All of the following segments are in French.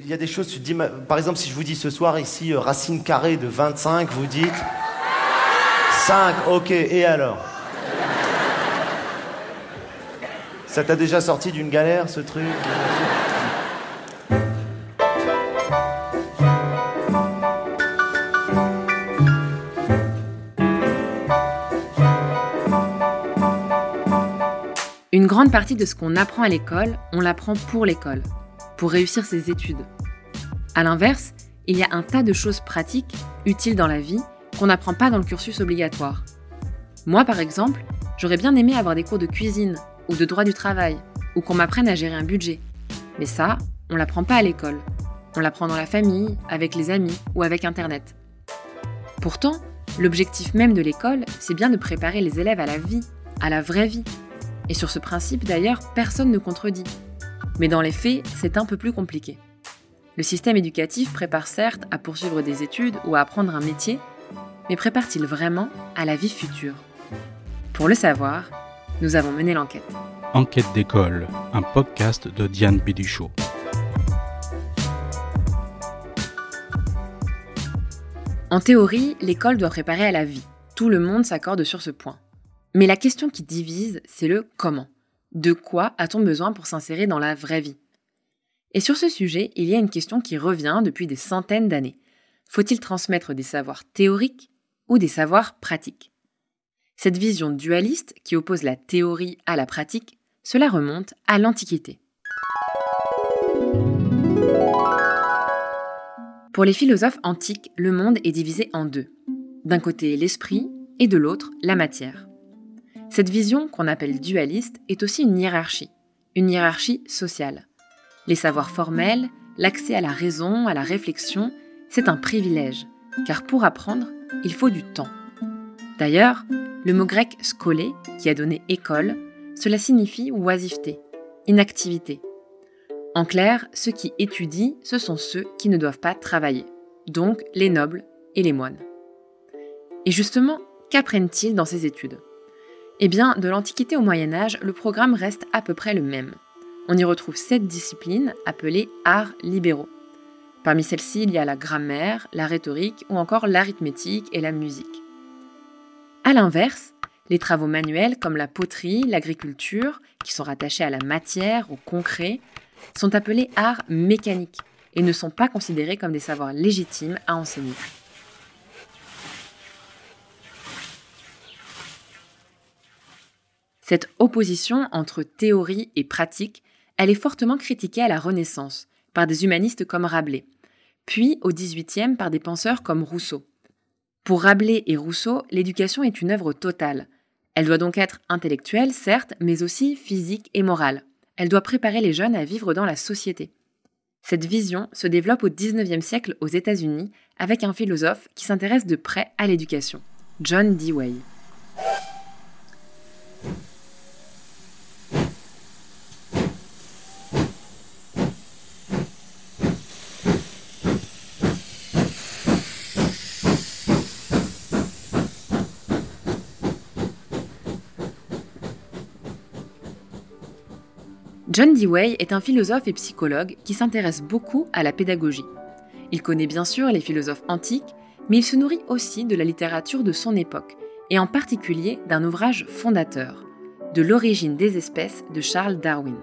Il y a des choses, tu te dis, par exemple, si je vous dis ce soir ici, euh, racine carrée de 25, vous dites 5, ok, et alors? Ça t'a déjà sorti d'une galère, ce truc? Une grande partie de ce qu'on apprend à l'école, on l'apprend pour l'école, pour réussir ses études. À l'inverse, il y a un tas de choses pratiques, utiles dans la vie, qu'on n'apprend pas dans le cursus obligatoire. Moi, par exemple, j'aurais bien aimé avoir des cours de cuisine, ou de droit du travail, ou qu'on m'apprenne à gérer un budget. Mais ça, on l'apprend pas à l'école. On l'apprend dans la famille, avec les amis ou avec Internet. Pourtant, l'objectif même de l'école, c'est bien de préparer les élèves à la vie, à la vraie vie. Et sur ce principe, d'ailleurs, personne ne contredit. Mais dans les faits, c'est un peu plus compliqué. Le système éducatif prépare certes à poursuivre des études ou à apprendre un métier, mais prépare-t-il vraiment à la vie future? Pour le savoir, nous avons mené l'enquête. Enquête d'école, un podcast de Diane Béduchot. En théorie, l'école doit préparer à la vie. Tout le monde s'accorde sur ce point. Mais la question qui divise, c'est le comment. De quoi a-t-on besoin pour s'insérer dans la vraie vie? Et sur ce sujet, il y a une question qui revient depuis des centaines d'années. Faut-il transmettre des savoirs théoriques ou des savoirs pratiques? Cette vision dualiste qui oppose la théorie à la pratique, cela remonte à l'Antiquité. Pour les philosophes antiques, le monde est divisé en deux. D'un côté l'esprit et de l'autre la matière. Cette vision, qu'on appelle dualiste, est aussi une hiérarchie, une hiérarchie sociale. Les savoirs formels, l'accès à la raison, à la réflexion, c'est un privilège, car pour apprendre, il faut du temps. D'ailleurs, le mot grec skolé, qui a donné école, cela signifie oisiveté, inactivité. En clair, ceux qui étudient, ce sont ceux qui ne doivent pas travailler, donc les nobles et les moines. Et justement, qu'apprennent-ils dans ces études? Eh bien, de l'Antiquité au Moyen Âge, le programme reste à peu près le même. On y retrouve sept disciplines appelées arts libéraux. Parmi celles-ci, il y a la grammaire, la rhétorique ou encore l'arithmétique et la musique. A l'inverse, les travaux manuels comme la poterie, l'agriculture, qui sont rattachés à la matière, au concret, sont appelés arts mécaniques et ne sont pas considérés comme des savoirs légitimes à enseigner. Cette opposition entre théorie et pratique, elle est fortement critiquée à la Renaissance par des humanistes comme Rabelais, puis au XVIIIe par des penseurs comme Rousseau. Pour Rabelais et Rousseau, l'éducation est une œuvre totale. Elle doit donc être intellectuelle, certes, mais aussi physique et morale. Elle doit préparer les jeunes à vivre dans la société. Cette vision se développe au XIXe siècle aux États-Unis avec un philosophe qui s'intéresse de près à l'éducation, John Dewey. John Dewey est un philosophe et psychologue qui s'intéresse beaucoup à la pédagogie. Il connaît bien sûr les philosophes antiques, mais il se nourrit aussi de la littérature de son époque, et en particulier d'un ouvrage fondateur, De l'origine des espèces de Charles Darwin.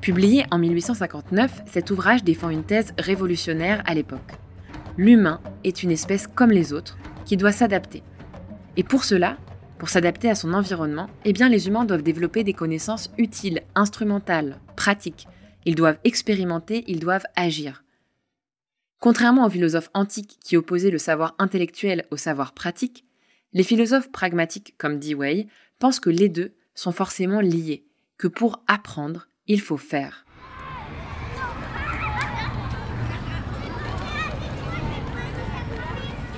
Publié en 1859, cet ouvrage défend une thèse révolutionnaire à l'époque. L'humain est une espèce comme les autres qui doit s'adapter. Et pour cela, pour s'adapter à son environnement, eh bien les humains doivent développer des connaissances utiles, instrumentales, pratiques. Ils doivent expérimenter, ils doivent agir. Contrairement aux philosophes antiques qui opposaient le savoir intellectuel au savoir pratique, les philosophes pragmatiques comme Dewey pensent que les deux sont forcément liés, que pour apprendre, il faut faire.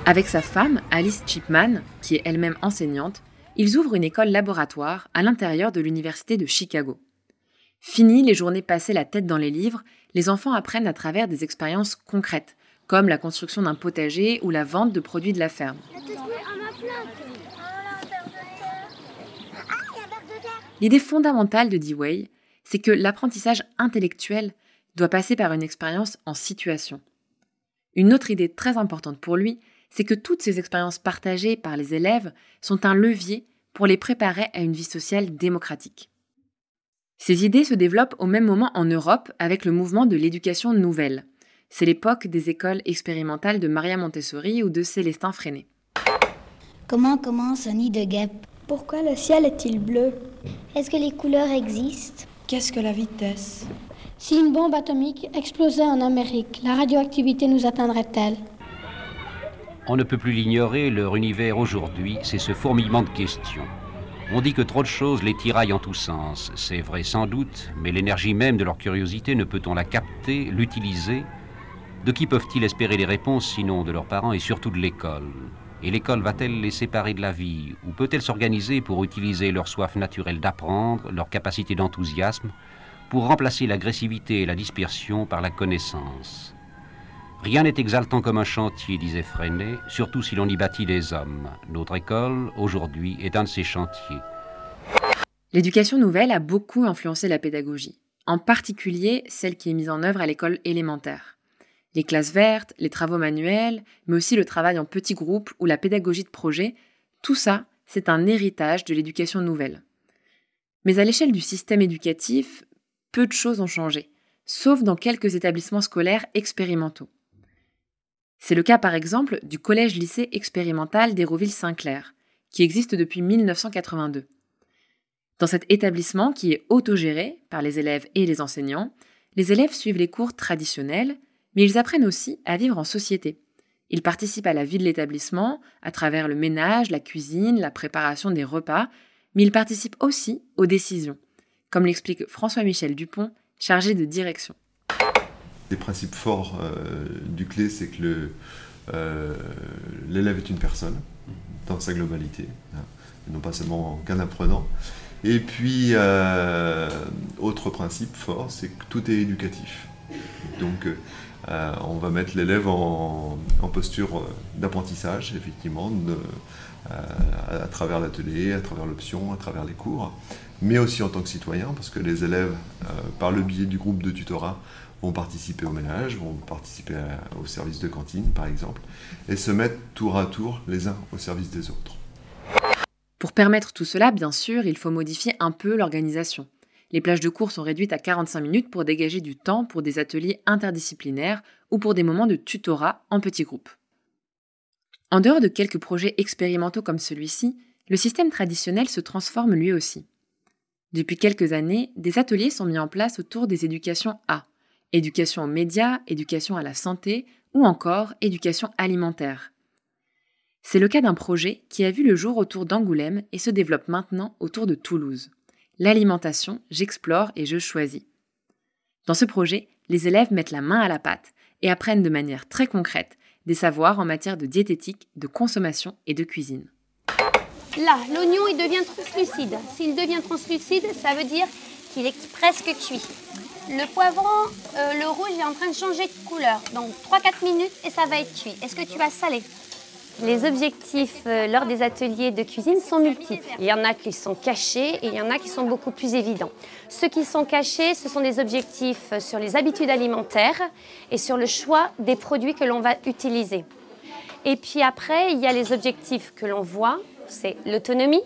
Avec sa femme, Alice Chipman, qui est elle-même enseignante, ils ouvrent une école laboratoire à l'intérieur de l'Université de Chicago. Fini les journées passées la tête dans les livres, les enfants apprennent à travers des expériences concrètes, comme la construction d'un potager ou la vente de produits de la ferme. L'idée fondamentale de Dewey, c'est que l'apprentissage intellectuel doit passer par une expérience en situation. Une autre idée très importante pour lui, c'est que toutes ces expériences partagées par les élèves sont un levier pour les préparer à une vie sociale démocratique. Ces idées se développent au même moment en Europe avec le mouvement de l'éducation nouvelle. C'est l'époque des écoles expérimentales de Maria Montessori ou de Célestin Freinet. Comment commence un nid de guêpe Pourquoi le ciel est-il bleu? Est-ce que les couleurs existent? Qu'est-ce que la vitesse? Si une bombe atomique explosait en Amérique, la radioactivité nous atteindrait-elle? On ne peut plus l'ignorer, leur univers aujourd'hui, c'est ce fourmillement de questions. On dit que trop de choses les tiraillent en tous sens. C'est vrai sans doute, mais l'énergie même de leur curiosité, ne peut-on la capter, l'utiliser? De qui peuvent-ils espérer les réponses sinon de leurs parents et surtout de l'école? Et l'école va-t-elle les séparer de la vie? Ou peut-elle s'organiser pour utiliser leur soif naturelle d'apprendre, leur capacité d'enthousiasme, pour remplacer l'agressivité et la dispersion par la connaissance? Rien n'est exaltant comme un chantier, disait Freinet, surtout si l'on y bâtit des hommes. Notre école, aujourd'hui, est un de ces chantiers. L'éducation nouvelle a beaucoup influencé la pédagogie, en particulier celle qui est mise en œuvre à l'école élémentaire. Les classes vertes, les travaux manuels, mais aussi le travail en petits groupes ou la pédagogie de projet, tout ça, c'est un héritage de l'éducation nouvelle. Mais à l'échelle du système éducatif, peu de choses ont changé, sauf dans quelques établissements scolaires expérimentaux. C'est le cas par exemple du collège-lycée expérimental d'Hérouville-Saint-Clair, qui existe depuis 1982. Dans cet établissement qui est autogéré par les élèves et les enseignants, les élèves suivent les cours traditionnels, mais ils apprennent aussi à vivre en société. Ils participent à la vie de l'établissement à travers le ménage, la cuisine, la préparation des repas, mais ils participent aussi aux décisions, comme l'explique François-Michel Dupont, chargé de direction des principes forts euh, du clé, c'est que euh, l'élève est une personne dans sa globalité, hein, non pas seulement qu'un apprenant. Et puis, euh, autre principe fort, c'est que tout est éducatif. Donc, on va mettre l'élève en, posture d'apprentissage, effectivement, à, travers l'atelier, à travers l'option, à travers les cours, mais aussi en tant que citoyen, parce que les élèves, par le biais du groupe de tutorat, vont participer au ménage, vont participer au service de cantine par exemple, et se mettre tour à tour les uns au service des autres. Pour permettre tout cela, bien sûr, il faut modifier un peu l'organisation. Les plages de cours sont réduites à 45 minutes pour dégager du temps pour des ateliers interdisciplinaires ou pour des moments de tutorat en petits groupes. En dehors de quelques projets expérimentaux comme celui-ci, le système traditionnel se transforme lui aussi. Depuis quelques années, des ateliers sont mis en place autour des éducations A, éducation aux médias, éducation à la santé ou encore éducation alimentaire. C'est le cas d'un projet qui a vu le jour autour d'Angoulême et se développe maintenant autour de Toulouse. L'alimentation, j'explore et je choisis. Dans ce projet, les élèves mettent la main à la pâte et apprennent de manière très concrète des savoirs en matière de diététique, de consommation et de cuisine. Là, l'oignon, il devient translucide. S'il devient translucide, ça veut dire qu'il est presque cuit. Le poivron, euh, le rouge est en train de changer de couleur. Donc 3-4 minutes et ça va être cuit. Est-ce que tu vas saler? Les objectifs euh, lors des ateliers de cuisine sont multiples. Il y en a qui sont cachés et il y en a qui sont beaucoup plus évidents. Ceux qui sont cachés, ce sont des objectifs sur les habitudes alimentaires et sur le choix des produits que l'on va utiliser. Et puis après, il y a les objectifs que l'on voit, c'est l'autonomie,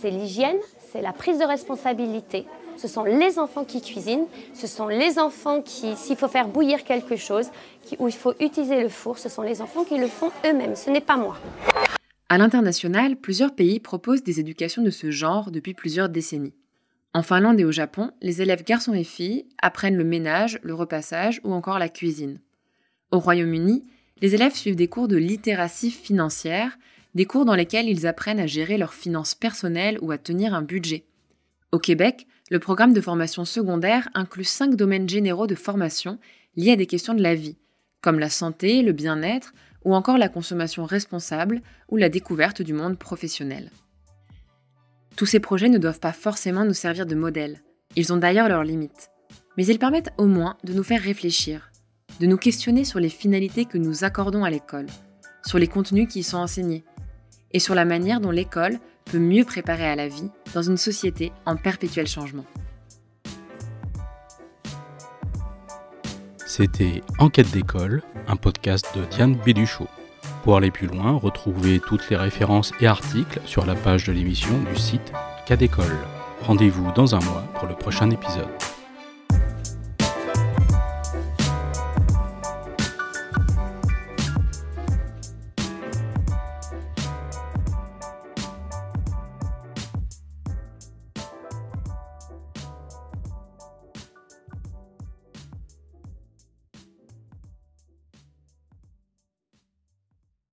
c'est l'hygiène, c'est la prise de responsabilité ce sont les enfants qui cuisinent, ce sont les enfants qui, s'il faut faire bouillir quelque chose, où il faut utiliser le four, ce sont les enfants qui le font eux-mêmes, ce n'est pas moi. À l'international, plusieurs pays proposent des éducations de ce genre depuis plusieurs décennies. En Finlande et au Japon, les élèves garçons et filles apprennent le ménage, le repassage ou encore la cuisine. Au Royaume-Uni, les élèves suivent des cours de littératie financière, des cours dans lesquels ils apprennent à gérer leurs finances personnelles ou à tenir un budget. Au Québec, le programme de formation secondaire inclut cinq domaines généraux de formation liés à des questions de la vie, comme la santé, le bien-être ou encore la consommation responsable ou la découverte du monde professionnel. Tous ces projets ne doivent pas forcément nous servir de modèle, ils ont d'ailleurs leurs limites, mais ils permettent au moins de nous faire réfléchir, de nous questionner sur les finalités que nous accordons à l'école, sur les contenus qui y sont enseignés, et sur la manière dont l'école peut mieux préparer à la vie dans une société en perpétuel changement. C'était Enquête d'école, un podcast de Diane Béduchot. Pour aller plus loin, retrouvez toutes les références et articles sur la page de l'émission du site Cas d'école. Rendez-vous dans un mois pour le prochain épisode.